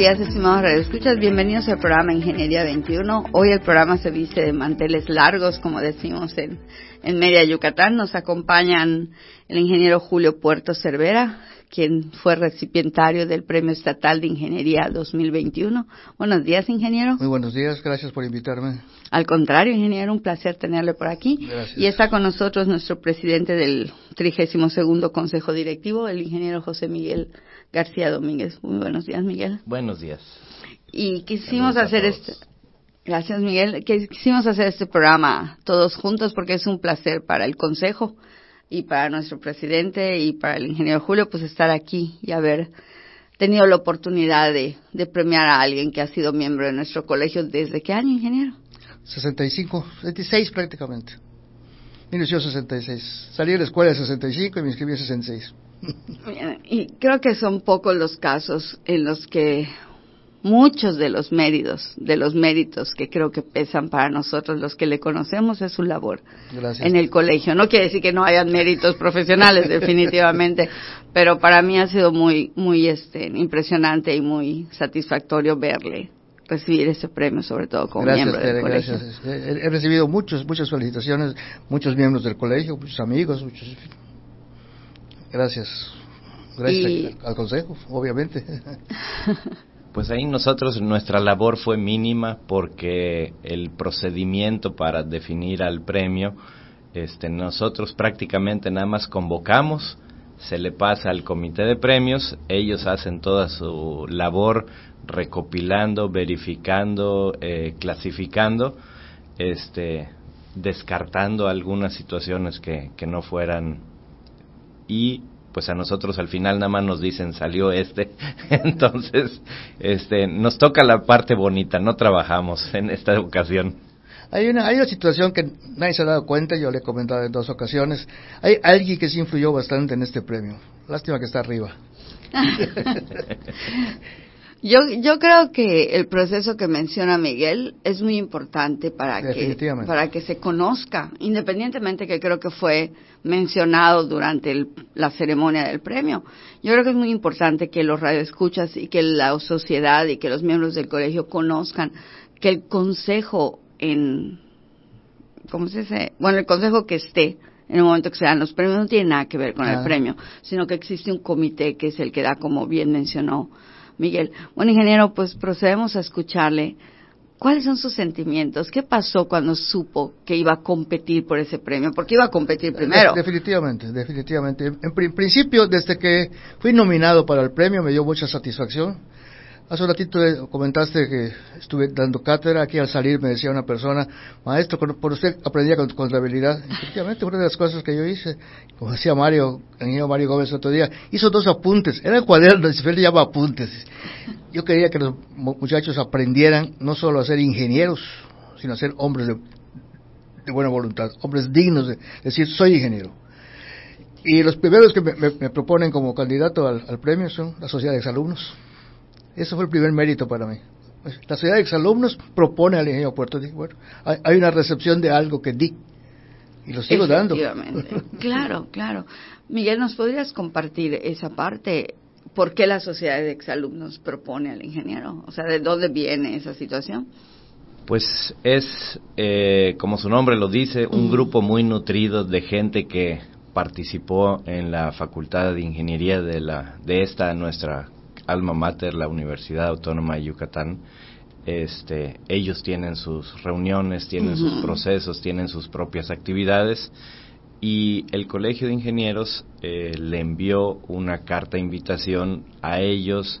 Días, estimados radioescuchas. Bienvenidos al programa Ingeniería 21. Hoy el programa se viste de manteles largos, como decimos en, en Media Yucatán. Nos acompañan el ingeniero Julio Puerto Cervera, quien fue recipientario del Premio Estatal de Ingeniería 2021. Buenos días, ingeniero. Muy buenos días, gracias por invitarme. Al contrario, ingeniero, un placer tenerle por aquí. Gracias. Y está con nosotros nuestro presidente del 32 Consejo Directivo, el ingeniero José Miguel García Domínguez. Muy buenos días, Miguel. Buenos días. Y quisimos hacer este. Gracias, Miguel. Que quisimos hacer este programa todos juntos porque es un placer para el Consejo y para nuestro presidente y para el ingeniero Julio, pues estar aquí y haber tenido la oportunidad de, de premiar a alguien que ha sido miembro de nuestro colegio. ¿Desde qué año, ingeniero? 65, 66 prácticamente. 1966. Salí de la escuela en 65 y me inscribí en 66. Y creo que son pocos los casos en los que muchos de los méritos, de los méritos que creo que pesan para nosotros los que le conocemos es su labor Gracias. en el colegio. No quiere decir que no hayan méritos profesionales, definitivamente, pero para mí ha sido muy, muy este, impresionante y muy satisfactorio verle recibir ese premio, sobre todo como gracias, miembro del Tere, colegio. gracias. He, he recibido muchos, muchas felicitaciones, muchos miembros del colegio, muchos amigos, muchos... Gracias. Gracias Y- al consejo, obviamente. Pues ahí nosotros, nuestra labor fue mínima porque el procedimiento para definir al premio, este, nosotros prácticamente nada más convocamos, se le pasa al comité de premios, ellos hacen toda su labor recopilando, verificando, eh, clasificando, este, descartando algunas situaciones que, que no fueran. Y pues a nosotros al final nada más nos dicen salió este entonces este nos toca la parte bonita no trabajamos en esta ocasión Hay una, hay una situación que nadie se ha dado cuenta, yo le he comentado en dos ocasiones. Hay alguien que sí influyó bastante en este premio. Lástima que está arriba. Yo, yo creo que el proceso que menciona Miguel es muy importante para que, para que se conozca, independientemente que creo que fue mencionado durante el- la ceremonia del premio. Yo creo que es muy importante que los radioescuchas y que la sociedad y que los miembros del colegio conozcan que el consejo en, ¿cómo se dice? Bueno, el consejo que esté en el momento que se dan los premios no tiene nada que ver con el Ah. premio, sino que existe un comité que es el que da, como bien mencionó Miguel. Bueno, ingeniero, pues procedemos a escucharle. ¿Cuáles son sus sentimientos? ¿Qué pasó cuando supo que iba a competir por ese premio? Porque iba a competir primero. De- definitivamente, definitivamente. En pri- principio, desde que fui nominado para el premio, me dio mucha satisfacción. Hace un ratito eh, comentaste que estuve dando cátedra. Aquí al salir me decía una persona, maestro, por usted aprendía con contabilidad. Efectivamente, una de las cosas que yo hice, como decía Mario, el ingeniero Mario Gómez el otro día, hizo dos apuntes. Eran cuadernos, él le llama apuntes. Yo quería que los mu- muchachos aprendieran no solo a ser ingenieros, sino a ser hombres de, buena voluntad, hombres dignos de decir soy ingeniero. Y los primeros que me, proponen como candidato al, premio son la sociedad de exalumnos. Ese fue el primer mérito para mí. La sociedad de exalumnos propone al ingeniero Puerto. Dije, bueno, hay, hay una recepción de algo que di. Y lo sigo dando. Efectivamente. Claro, claro. Miguel, ¿nos podrías compartir esa parte? ¿Por qué la sociedad de exalumnos propone al ingeniero? O sea, ¿de dónde viene esa situación? pues es eh, como su nombre lo dice un grupo muy nutrido de gente que participó en la facultad de ingeniería de la de esta nuestra alma mater la Universidad Autónoma de Yucatán este, ellos tienen sus reuniones, tienen sus procesos, tienen sus propias actividades y el Colegio de Ingenieros eh, le envió una carta de invitación a ellos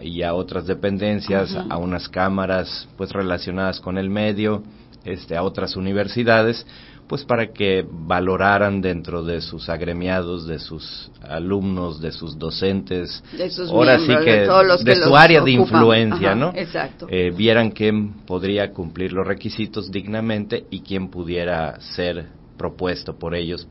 y a otras dependencias, a unas cámaras pues relacionadas con el medio este, a otras universidades, pues para que valoraran dentro de sus agremiados, de sus alumnos, de sus docentes, de sus ahora sí que de, todos los de que su los área de influencia, Ajá, ¿no? Exacto. Eh, vieran quién podría cumplir los requisitos dignamente y quién pudiera ser propuesto por ellos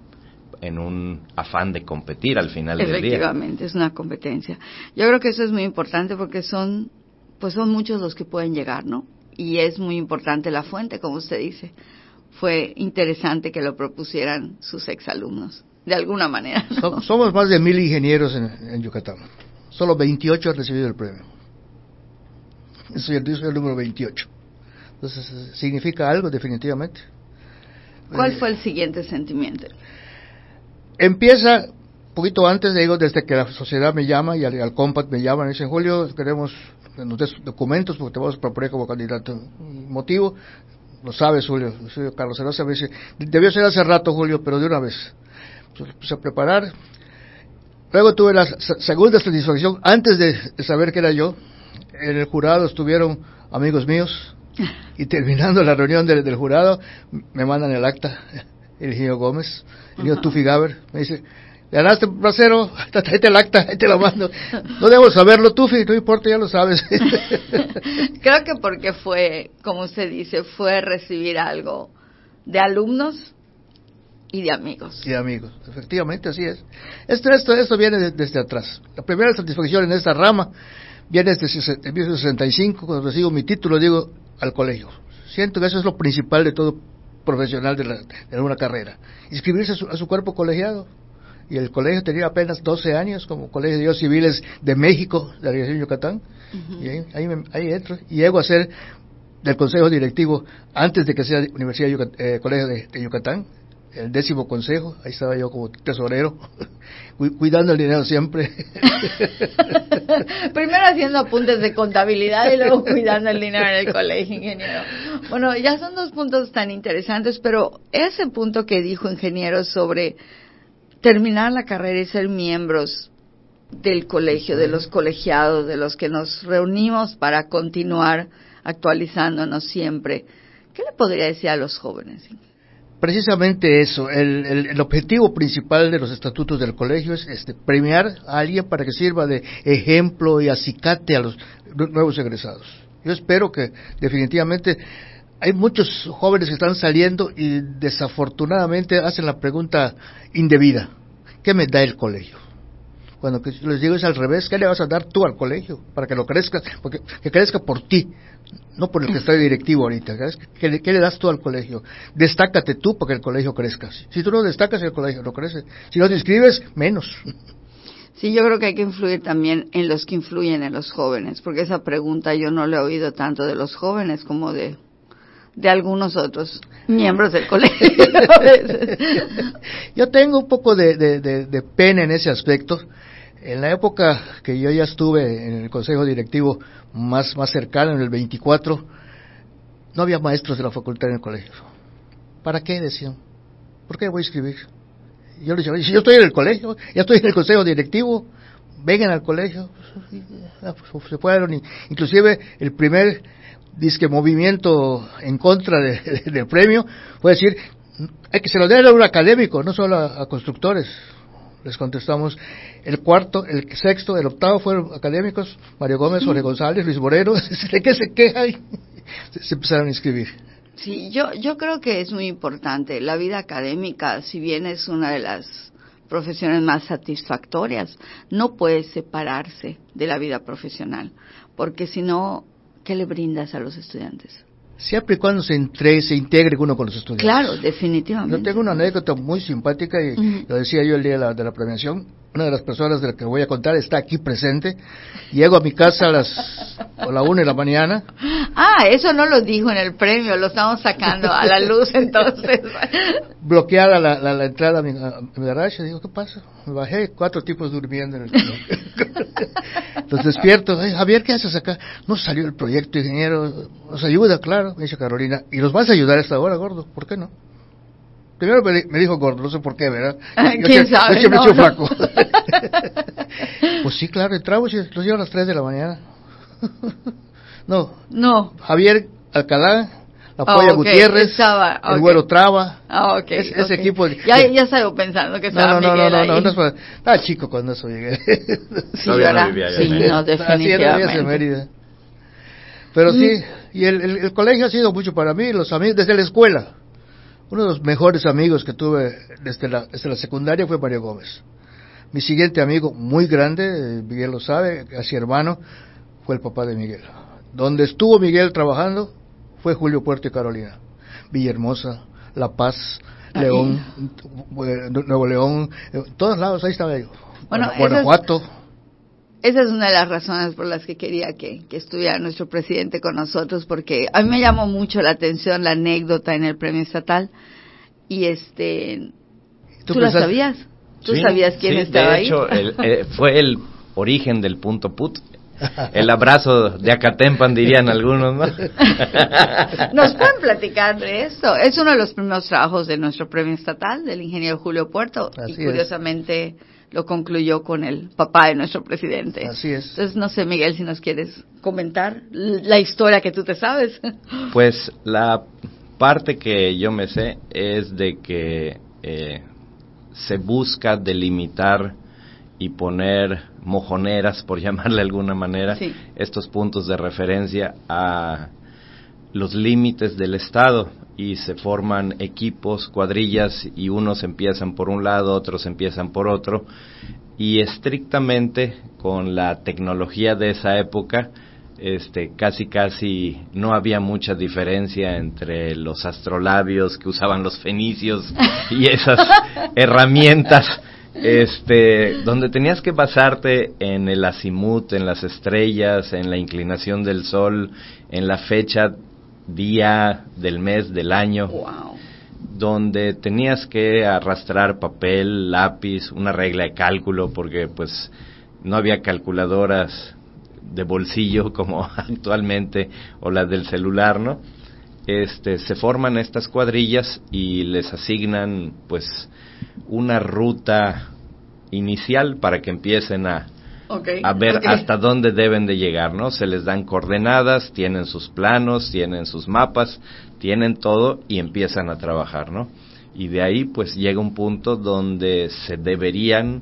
en un afán de competir al final del día. Efectivamente, es una competencia. Yo creo que eso es muy importante porque son, pues son muchos los que pueden llegar, ¿no? Y es muy importante la fuente, como usted dice. Fue interesante que lo propusieran sus exalumnos, de alguna manera. somos más de mil ingenieros en, en Yucatán. Solo 28 han recibido el premio. Soy el, soy el número 28. Entonces, significa algo definitivamente. ¿Cuál Eh, fue el siguiente sentimiento? Empieza un poquito antes, digo, desde que la sociedad me llama y al, al Compact me llaman y dicen, Julio, queremos que nos des documentos porque te vamos a proponer como candidato. Motivo, lo sabes, Julio. Soy Carlos Herosa me dice, debió ser hace rato, Julio, pero de una vez. Pues, puse a preparar. Luego tuve la se- segunda satisfacción, antes de, saber que era yo, en el jurado estuvieron amigos míos y terminando la reunión del, del jurado me mandan el acta, el Gómez, el. Tufi Gaber, me dice, ganaste bracero, tráete el acta, ahí te la mando. No debo saberlo, Tufi, no importa, ya lo sabes. Creo que porque fue, como usted dice, fue recibir algo de alumnos y de amigos. Y amigos, efectivamente así es. Esto, esto, esto viene de- desde atrás. La primera satisfacción en esta rama viene desde sesen- en 1965, cuando recibo mi título, digo, al colegio. Siento que eso es lo principal de todo profesional de, la, de una carrera. Inscribirse a su, a su cuerpo colegiado. Y el colegio tenía apenas 12 años como Colegio de Dios Civiles de México, de la región de Yucatán. Y ahí, ahí, me- ahí entro. Y llego a ser del consejo directivo antes de que sea Universidad de Yucat- eh, Colegio de, de Yucatán, el décimo consejo, ahí estaba yo como tesorero, cu- cuidando el dinero siempre. Primero haciendo apuntes de contabilidad y luego cuidando el dinero en el colegio, ingeniero. Bueno, ya son dos puntos tan interesantes, pero ese punto que dijo ingeniero sobre terminar la carrera y ser miembros del colegio, de los colegiados, de los que nos reunimos para continuar actualizándonos siempre, ¿qué le podría decir a los jóvenes? Precisamente eso, el, el- el objetivo principal de los estatutos del colegio es este, premiar a alguien para que sirva de ejemplo y acicate a los nu- nuevos egresados. Yo espero que definitivamente hay muchos jóvenes que están saliendo y desafortunadamente hacen la pregunta indebida, ¿qué me da el colegio? Cuando les digo es al revés, ¿qué le vas a dar tú al colegio para que lo crezca, porque, que crezca por ti, no por el que está directivo ahorita? ¿Qué, le- qué le das tú al colegio? Destácate tú para que el colegio crezca. Si tú no destacas, el colegio no crece. Si no te inscribes, menos. Sí, yo creo que hay que influir también en los que influyen en los jóvenes, porque esa pregunta yo no la he oído tanto de los jóvenes como de, de algunos otros miembros del colegio. a veces. Yo tengo un poco de, de- de- de pena en ese aspecto. En la época que yo ya estuve en el consejo directivo más, más cercano, en el 24, no había maestros de la facultad en el colegio. ¿Para qué? Decían. ¿Por qué voy a escribir? Y yo les decía, si yo estoy en el colegio, ya estoy en el consejo directivo, vengan al colegio. Pues, Se fueron, inclusive el primer disque movimiento en contra de- de- del premio fue decir, hay que se lo den a un académico, no solo a, constructores. Les contestamos, el cuarto, el sexto, el octavo fueron académicos, Mario Gómez, Jorge González, Luis Moreno, ¿de qué se quejan? Se, se empezaron a inscribir. Sí, yo, yo creo que es muy importante. La vida académica, si bien es una de las profesiones más satisfactorias, no puede separarse de la vida profesional, porque si no, ¿qué le brindas a los estudiantes? Siempre y cuando se, entre, se integre uno con los estudiantes. Claro, definitivamente. Yo tengo una anécdota muy simpática y lo decía yo el día de la, de la premiación. Una de las personas de la que voy a contar está aquí presente. Llego a mi casa a las a la una de la mañana. Ah, eso no lo dijo en el premio, lo estamos sacando a la luz entonces. bloqueada la, la, la entrada a mi, mi garage. Digo, ¿qué pasa? Me bajé, cuatro tipos durmiendo en el Entonces despierto. "Ay, Javier, ¿qué haces acá? No salió el proyecto, ingeniero. Nos ayuda, claro, me dice Carolina. ¿Y nos vas a ayudar a esta hora, gordo? ¿Por qué no? Primero me, di- me dijo gordo, no sé por qué, ¿verdad? Yo ¿Quién sabe? Yo No, no. flaco. pues sí, claro, entramos y los llevo a las 3 de la mañana. no, No, Javier Alcalá, la Polla Gutiérrez, el Güero Traba. Ah, okay, ese equipo. Ya, ya estaba pensando que estaba no, no, Miguel no, no, ahí. no, no, estaba chico cuando eso llegué. sí, no vivía allá sí, en Mérida. no, definitivamente. en Mérida. Pero sí, y el, el, el colegio ha sido mucho para mí, los amigos, desde la escuela. Uno de los mejores amigos que tuve desde la, desde la secundaria fue Mario Gómez. Mi siguiente amigo, muy grande, eh, Miguel lo sabe, casi hermano, fue el papá de Miguel. Donde estuvo Miguel trabajando fue Julio Puerto y Carolina. Villahermosa, La Paz, Ahí. León, eh, Nuevo León, eh, todos lados, ahí estaba yo. Bueno, Guana- Guanajuato. Esa es una de las razones por las que quería que, que estuviera nuestro presidente con nosotros, porque a mí me llamó mucho la atención la anécdota en el premio estatal. Y este, ¿tú, la pensaste- sabías? ¿Tú Sí, sabías quién sí, estaba de ahí? hecho, el- eh, fue el origen del punto put. El abrazo de Acatempan, dirían algunos, ¿no? Nos pueden platicar de esto. Es uno de los primeros trabajos de nuestro premio estatal, del ingeniero Julio Puerto, Así y es. Lo concluyó con el papá de nuestro presidente. Así es. Entonces, no sé, Miguel, si nos quieres comentar la historia que tú te sabes. Pues la parte que yo me sé es de que eh, se busca delimitar y poner mojoneras, por llamarle de alguna manera, Sí. estos puntos de referencia a los límites del Estado y se forman equipos, cuadrillas y unos empiezan por un lado, otros empiezan por otro. Y estrictamente con la tecnología de esa época este casi casi no había mucha diferencia entre los astrolabios que usaban los fenicios y esas herramientas este donde tenías que basarte en el azimut, en las estrellas, en la inclinación del sol, en la fecha día del mes del año wow. donde tenías que arrastrar papel, lápiz, una regla de cálculo, porque pues no había calculadoras de bolsillo como actualmente o las del celular, ¿no? Este, se forman estas cuadrillas y les asignan pues una ruta inicial para que empiecen a, Okay. a ver hasta dónde deben de llegar, ¿no? Se les dan coordenadas, tienen sus planos, tienen sus mapas, tienen todo y empiezan a trabajar, ¿no? Y de ahí pues llega un punto donde se deberían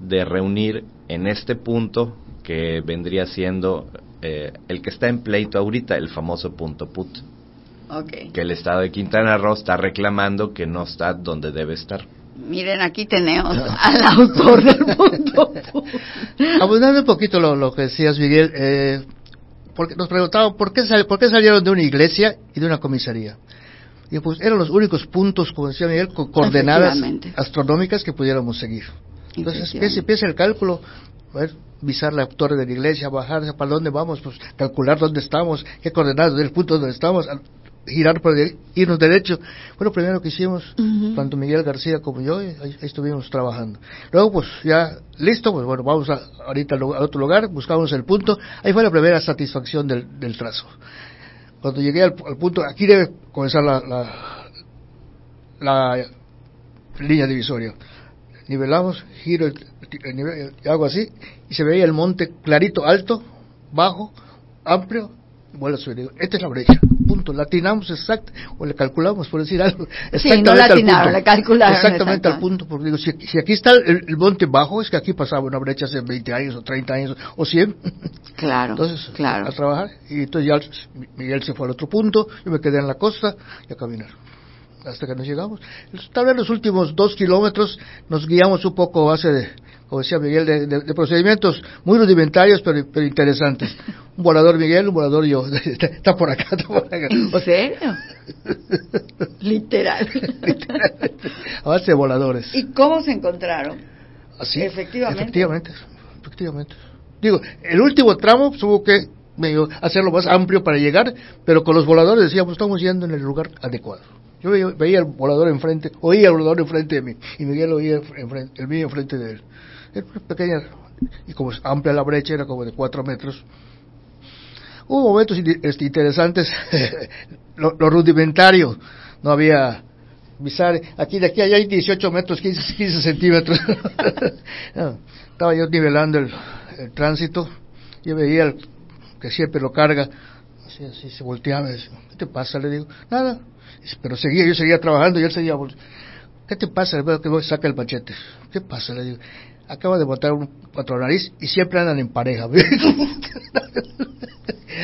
de reunir en este punto que vendría siendo eh, el que está en pleito ahorita, el famoso punto put, que el estado de Quintana Roo está reclamando que no está donde debe estar. Miren, aquí tenemos al autor del punto. Abundando un poquito lo, lo que decías, Miguel, eh, porque nos preguntaban por qué, sal- por qué salieron de una iglesia y de una comisaría. Y pues eran los únicos puntos, como decía Miguel, con coordenadas astronómicas que pudiéramos seguir. Entonces empieza, empieza el cálculo, a ver, visar la torre de la iglesia, bajar, para dónde vamos, pues calcular dónde estamos, qué coordenadas del punto donde estamos, girar por el- irnos derecho. Fue lo primero que hicimos, tanto Miguel García como yo, y ahí, ahí estuvimos trabajando. Luego, pues ya listo, pues bueno, vamos a, ahorita al otro lugar, buscamos el punto. Ahí fue la primera satisfacción del, del trazo. Cuando llegué al, al punto, aquí debe comenzar la, la, la línea divisoria. Nivelamos, giro el, el nivel, y hago así, y se veía el monte clarito, alto, bajo, amplio, vuelvo a subir. Esta es la brecha, punto. La atinamos exacto, o le calculamos, por decir algo. Sí, no la al punto. le calcularon, Exactamente al punto, porque digo, si, si aquí está el, el monte bajo, es que aquí pasaba una brecha hace 20 años, o 30 años, o 100. Claro, Entonces, claro. a trabajar, y entonces ya Miguel se fue al otro punto, yo me quedé en la costa y a caminar. Hasta que nos llegamos. Tal vez los últimos dos kilómetros nos guiamos un poco a base de, como decía Miguel, de, de- de procedimientos muy rudimentarios, pero, pero interesantes. Un volador Miguel, un volador yo. Está por acá, está por acá. ¿En serio? Literal. Literalmente, a base de voladores. ¿Y cómo se encontraron? Así, Efectivamente. Efectivamente, efectivamente. Digo, el último tramo pues, hubo que medio hacerlo más amplio para llegar, pero con los voladores decíamos, estamos yendo en el lugar adecuado. Yo veía, veía el volador enfrente, oía el volador enfrente de mí, y Miguel oía enfrente, el mío enfrente de él. Una pequeña, y como es amplia la brecha, era como de cuatro metros. Hubo momentos este, interesantes, lo, lo rudimentario, no había visar, aquí de aquí allá hay 18 metros, 15, 15 centímetros. Estaba yo nivelando el, el tránsito, yo veía el- que siempre lo carga Así, así, se volteaba decía, ¿qué te pasa? Le digo, nada. pero seguía, yo seguía trabajando y él seguía ¿Qué te pasa? Le veo que saca el machete. ¿Qué pasa? Le digo, acaba de botar un cuatro nariz y siempre andan en pareja.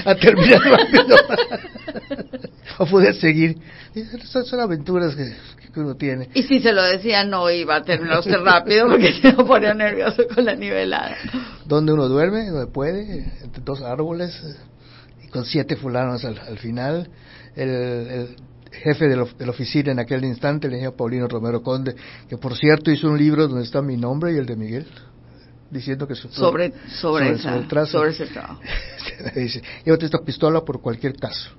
a terminar rápido. a poder seguir. Esas son aventuras que, que, uno tiene. Y si se lo decía, no iba a terminar usted rápido porque se lo ponía nervioso con la nivelada. Donde uno duerme, donde puede, entre dos árboles, y con siete fulanos al, al final. El, el, jefe de, la oficina en aquel instante, el ingeniero Paulino Romero Conde, que por cierto hizo un libro donde está mi nombre y el de Miguel, diciendo que sobre, sobre, sobre, ese trabajo. dice, llévate esta pistola por cualquier caso.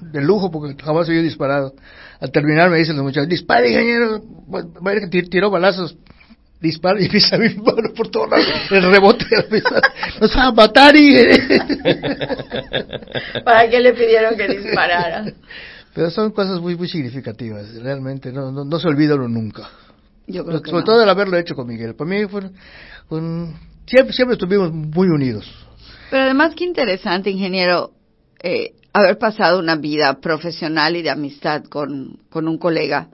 De lujo, porque jamás había disparado. Al terminar me dicen los muchachos, dispare, ingeniero, va a que tiró balazos dispara y pisa mi mano por todos lados. El rebote nos va a matar y... ¿Para qué le pidieron que disparara? Pero son cosas muy muy significativas, realmente, no, no, se olvida nunca. Yo creo que Sobre todo el haberlo hecho con Miguel. Para mí fue un, siempre, siempre estuvimos muy unidos. Pero además qué interesante, ingeniero, eh, haber pasado una vida profesional y de amistad con, con un colega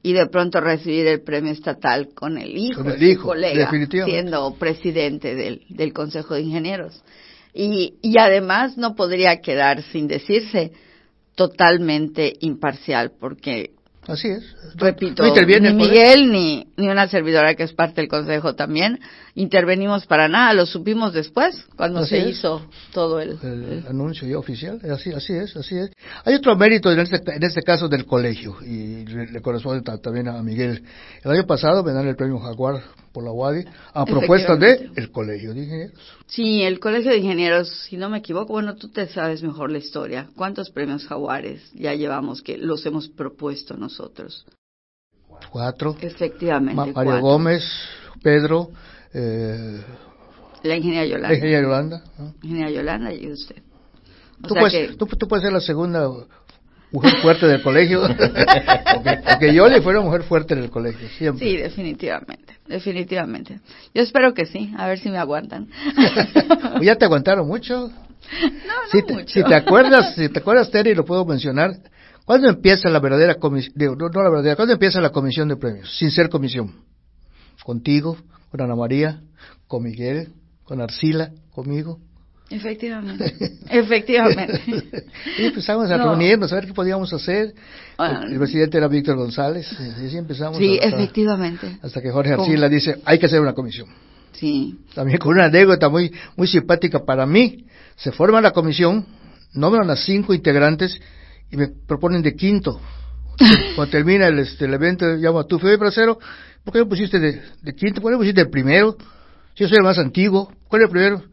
y de pronto recibir el premio estatal con el hijo, con el hijo colega, siendo presidente del, del Consejo de Ingenieros. Y, y además no podría quedar sin decirse totalmente imparcial, porque Así es. Repito, ni Miguel ni, ni una servidora que es parte del Consejo también intervenimos para nada, lo supimos después, cuando se hizo todo el, el, anuncio ya oficial. Así, así es, así es. Hay otro mérito en este, en este caso del colegio, y le, corresponde también a Miguel. El año pasado me dan el premio Jaguar por la UADI a propuesta de el Colegio de Ingenieros. Sí, el Colegio de Ingenieros, si no me equivoco, bueno, tú te sabes mejor la historia. ¿Cuántos premios Jaguares ya llevamos que los hemos propuesto nosotros? Cuatro. Efectivamente. Mario Gómez, Pedro. Eh, la ingeniera Yolanda. La ingeniera Yolanda. Ingeniera Yolanda y usted. tú, puedes, tú, tú, puedes ser la segunda mujer fuerte del colegio. porque, yo le fuera mujer fuerte en el colegio, siempre. Sí, definitivamente, definitivamente. Yo espero que sí, a ver si me aguantan. ¿Ya te aguantaron mucho? No, no si te, mucho. Si te acuerdas, si te acuerdas, Terry, lo puedo mencionar. ¿Cuándo empieza la verdadera comisión? No, no la verdadera, ¿cuándo empieza la comisión de premios? Sin ser comisión. Contigo, con Ana María, con Miguel, con Arcila, conmigo. Efectivamente, efectivamente. y empezamos a reunirnos, a ver qué podíamos hacer. el, presidente era Víctor González, y así empezamos. Sí, efectivamente. Hasta que Jorge Arcila dice, hay que hacer una comisión. Sí. También con una anécdota muy, muy simpática para mí. Se forma la comisión, nombran a cinco integrantes y me proponen de quinto. Cuando termina el, este, el evento, llamo a tu Fede Bracero, ¿por qué me pusiste de, de quinto? ¿Por qué me pusiste de primero? Si yo soy el más antiguo, ¿cuál es el primero?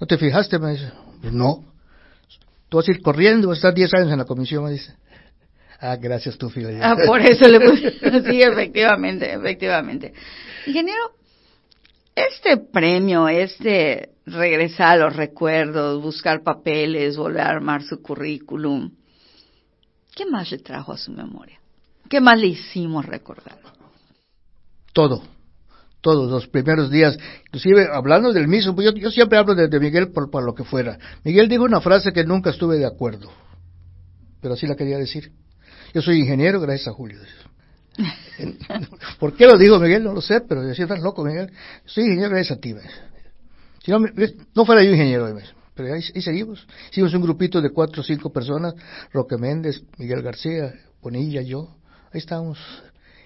¿No te fijaste? Me dice. Pues no. Tú vas a ir corriendo, vas a estar 10 años en la comisión, me dice. Ah, gracias tú, Fidel. Ah, por eso le puse. sí, efectivamente, efectivamente. Ingeniero, este premio, este regresar a los recuerdos, buscar papeles, volver a armar su currículum, ¿qué más le trajo a su memoria? ¿Qué más le hicimos recordar? Todo todos los primeros días, inclusive hablando del mismo, yo, yo siempre hablo de, Miguel por, por, lo que fuera. Miguel dijo una frase que nunca estuve de acuerdo, pero así la quería decir. Yo soy ingeniero gracias a Julio. ¿Por qué lo dijo Miguel? No lo sé, pero decía, estás loco, Miguel. Soy ingeniero gracias a ti. Si no, no fuera yo ingeniero, pero ahí, seguimos. Hicimos un grupito de cuatro o cinco personas, Roque Méndez, Miguel García, Bonilla, yo. Ahí estábamos.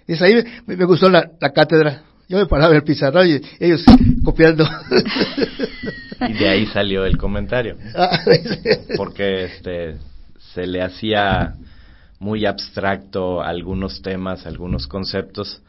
Y ahí me, me gustó la, la cátedra yo me paraba el pizarrón y ellos copiando. Y de ahí salió el comentario. Ah, Porque este, se le hacía muy abstracto algunos temas, algunos conceptos,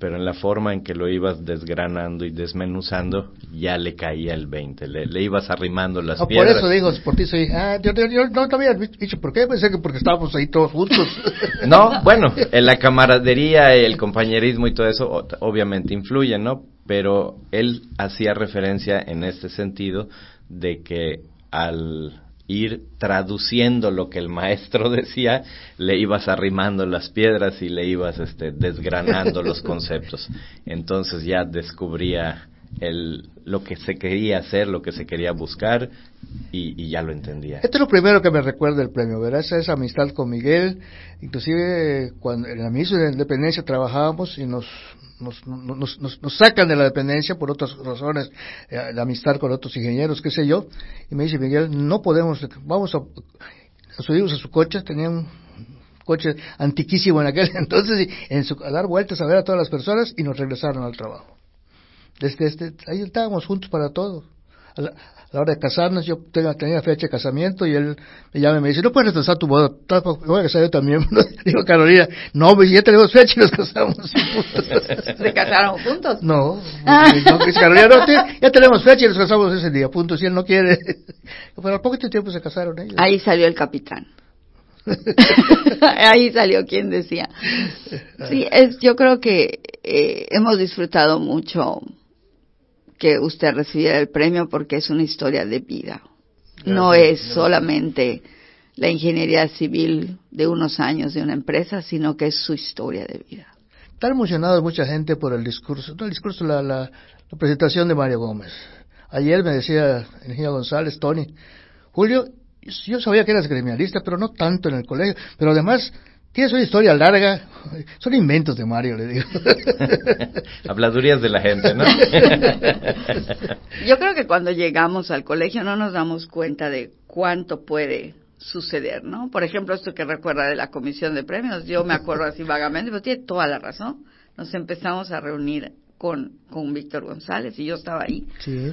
pero en la forma en que lo ibas desgranando y desmenuzando, ya le caía el 20, le, ibas arrimando las piedras. Por eso digo, por ti soy, ah, yo, no te había dicho por qué, pensé que porque estábamos ahí todos juntos. no, bueno, en la camaradería, el compañerismo y todo eso obviamente influye, ¿no? Pero él hacía referencia en este sentido de que al ir traduciendo lo que el maestro decía, le ibas arrimando las piedras y le ibas este, desgranando los conceptos. Entonces ya descubría el, lo que se quería hacer, lo que se quería buscar y, ya lo entendía. Esto es lo primero que me recuerda el premio, ¿verdad? Esa, esa amistad con Miguel, inclusive cuando en la misma de Independencia trabajábamos y nos, nos, nos, nos, sacan de la dependencia por otras razones, eh, de amistad con otros ingenieros, qué sé yo, y me dice Miguel, no podemos, vamos a, subimos a su coche, tenía un coche antiquísimo en aquel entonces, y en su, a dar vueltas a ver a todas las personas y nos regresaron al trabajo. Desde, este, ahí estábamos juntos para todo. A la, hora de casarnos, yo tenía, tenía, fecha de casamiento y él me llama y me dice, no puedes retrasar tu boda, voy a casar yo también. Digo, Carolina, no, pues ya tenemos fecha y nos casamos. ¿Se casaron juntos? No, ah. no Carolina, no, ya tenemos fecha y nos casamos ese día, punto, si él no quiere. Pero al poco tiempo se casaron ellos. Ahí salió el capitán. Ahí salió quien decía. Sí, es, yo creo que eh, hemos disfrutado mucho que usted recibiera el premio porque es una historia de vida. no es solamente la ingeniería civil de unos años de una empresa, sino que es su historia de vida. Está emocionado mucha gente por el discurso, no el discurso, la, la, presentación de Mario Gómez. Ayer me decía el ingeniero González, Tony, Julio, yo sabía que eras gremialista, pero no tanto en el colegio, pero además Tienes una historia larga, son inventos de Mario, le digo. Habladurías de la gente, ¿no? Yo creo que cuando llegamos al colegio no nos damos cuenta de cuánto puede suceder, ¿no? Por ejemplo, esto que recuerda de la comisión de premios, yo me acuerdo así vagamente, pero tiene toda la razón. Nos empezamos a reunir con, con Víctor González y yo estaba ahí. Sí.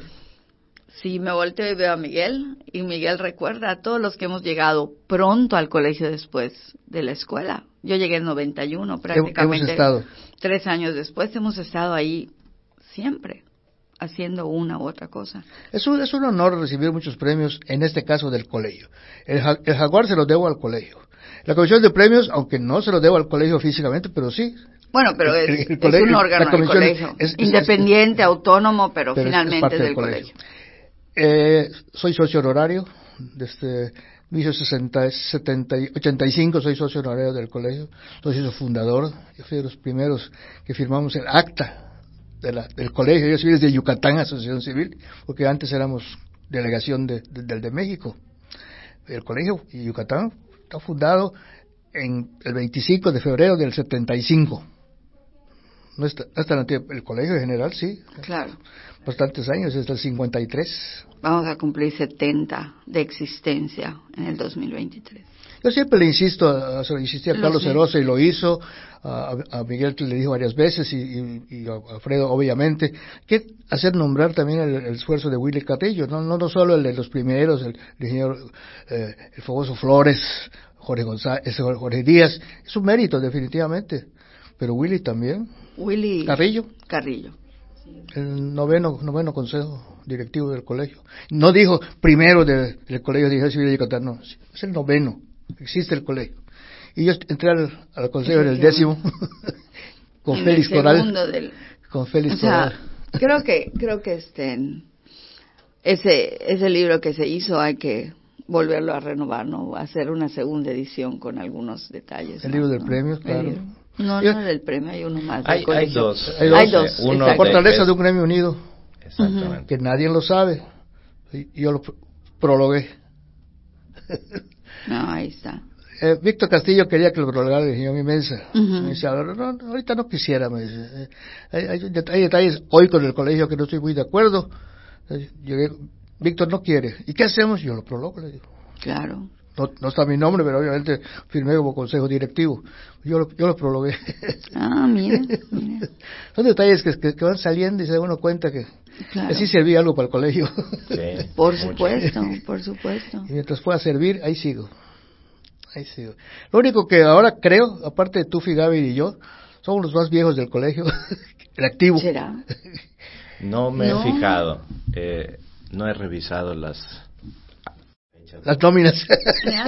Sí, me volteo y veo a Miguel, y Miguel recuerda a todos los que hemos llegado pronto al colegio después de la escuela. Yo llegué en 91, prácticamente. Hemos estado. Tres años después hemos estado ahí siempre, haciendo una u otra cosa. Es un, es un honor recibir muchos premios, en este caso del colegio. El, Jaguar se lo debo al colegio. La comisión de premios, aunque no se lo debo al colegio físicamente, pero sí, bueno, pero es, un órgano del colegio, independiente, autónomo, pero, finalmente es del colegio. Eh, soy socio honorario, desde 1985 soy socio honorario del colegio, soy socio fundador, yo fui de los primeros que firmamos el acta de la, del colegio, yo soy desde Yucatán, Asociación Civil, porque antes éramos delegación de, del de México. El colegio y Yucatán está fundado en el 25 de febrero del 75. No está, hasta el colegio general, sí. Claro bastantes años, desde el 53. Vamos a cumplir 70 de existencia en el 2023. Yo siempre le insisto, se lo insistí a Carlos Herosa y lo hizo, a, Miguel le dijo varias veces y, a Alfredo obviamente, que hacer nombrar también el, esfuerzo de Willy Catillo, no, no, no solo el de los primeros, el, ingeniero, eh, el famoso Flores, Jorge, González, Jorge Díaz, es un mérito definitivamente, pero Willy también. Willy Carrillo. Carrillo el noveno, noveno consejo directivo del colegio. No dijo primero del colegio de Ingeniería Civil de Yucatán, no, es el noveno, existe el colegio. Y yo entré al, consejo en el décimo, con Félix Coral. Con Félix Coral. Creo que, creo que este, ese, ese libro que se hizo hay que volverlo a renovar, ¿no? Hacer una segunda edición con algunos detalles. El libro del premio, claro. No, no del premio, hay uno más. Hay, hay dos. Hay dos. Uno fortaleza de un premio unido. Exactamente. Que nadie lo sabe. Yo lo prologué. No, ahí está. Eh, Víctor Castillo quería que lo prologara el mi mesa. Me dice, no, ahorita no quisiera, me dice. Eh, hay, detalles hoy con el colegio que no estoy muy de acuerdo. Eh, Víctor no quiere. ¿Y qué hacemos? Yo lo prologo, le digo. Claro. No, está mi nombre, pero obviamente firmé como consejo directivo. Yo lo, yo lo prologué. Ah, mira, Son detalles que, que, van saliendo y se da uno cuenta que así servía algo para el colegio. Sí, por supuesto, por supuesto. Y mientras pueda servir, ahí sigo. Ahí sigo. Lo único que ahora creo, aparte de tú, Gaby y yo, somos los más viejos del colegio, el activo. ¿Será? No me he fijado. Eh, no he revisado las las nóminas.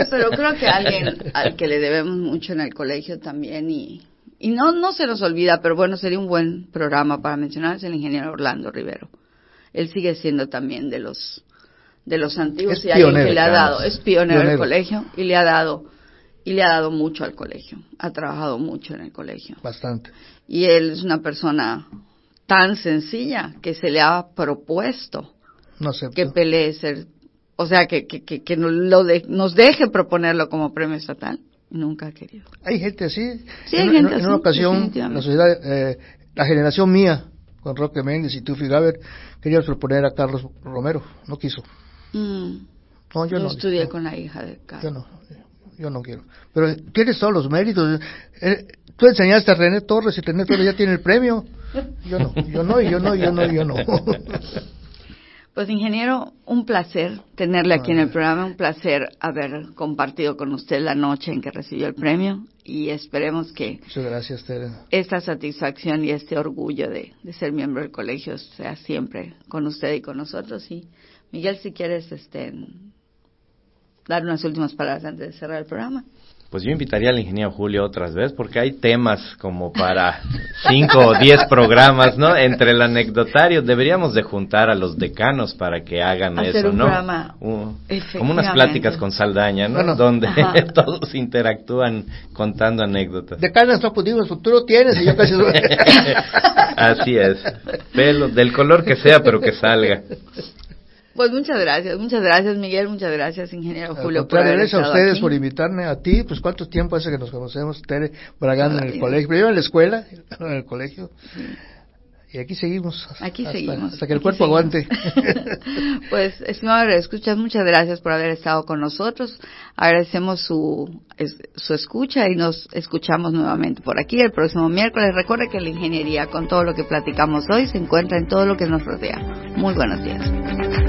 pero creo que alguien al que le debemos mucho en el colegio también y, y no, no se nos olvida, pero bueno, sería un buen programa para mencionar, es el ingeniero Orlando Rivero. Él sigue siendo también de los de los antiguos y alguien que le ha dado, es pionero, del colegio y le ha dado y le ha dado mucho al colegio, ha trabajado mucho en el colegio. Bastante. Y él es una persona tan sencilla que se le ha propuesto No que pelee ser, o sea, que, que, que, que nos, lo de- nos deje proponerlo como premio estatal. Nunca ha querido. Hay gente así. Sí, en, hay en- gente en así, una ocasión, la sociedad, eh, la generación mía, con Roque Méndez y Tufi Gaber, queríamos proponer a Carlos Romero. No quiso. Mm. No, yo Yo, no. estudié no, con la hija de Carlos. Yo no. Yo no quiero. Pero tienes todos los méritos. Eh, tú enseñaste a René Torres y René Torres ya tiene el premio. Yo no, yo no, yo no, yo no, yo no. Pues ingeniero, un placer tenerle aquí en el programa, un placer haber compartido con usted la noche en que recibió el premio y esperemos que Muchas gracias, Tere. esta satisfacción y este orgullo de, de ser miembro del colegio sea siempre con usted y con nosotros. Y Miguel, si quieres este, dar unas últimas palabras antes de cerrar el programa. Pues yo invitaría al ingeniero Julio otras veces porque hay temas como para cinco o diez programas, ¿no? Entre el anecdotario deberíamos de juntar a los decanos para que hagan Hacer eso, un ¿no? programa, efectivamente. como unas pláticas con Saldaña, ¿no? Bueno. Donde Ajá. todos interactúan contando anécdotas. De canas no pudimos, tú lo tienes y yo casi... Así es. Pelo, del color que sea, pero que salga. Pues muchas gracias, muchas gracias Miguel, muchas gracias ingeniero Al Julio por haber gracias a ustedes aquí. por invitarme, a ti, pues cuánto tiempo hace que nos conocemos, Tere, bragando en el colegio, primero en la escuela, en el colegio, y aquí seguimos. Aquí hasta, seguimos. Hasta que el cuerpo seguimos. aguante. pues, estimado escuchas, muchas gracias por haber estado con nosotros. Agradecemos su, su escucha y nos escuchamos nuevamente por aquí el próximo miércoles. Recuerde que la ingeniería, con todo lo que platicamos hoy, se encuentra en todo lo que nos rodea. Muy buenos días.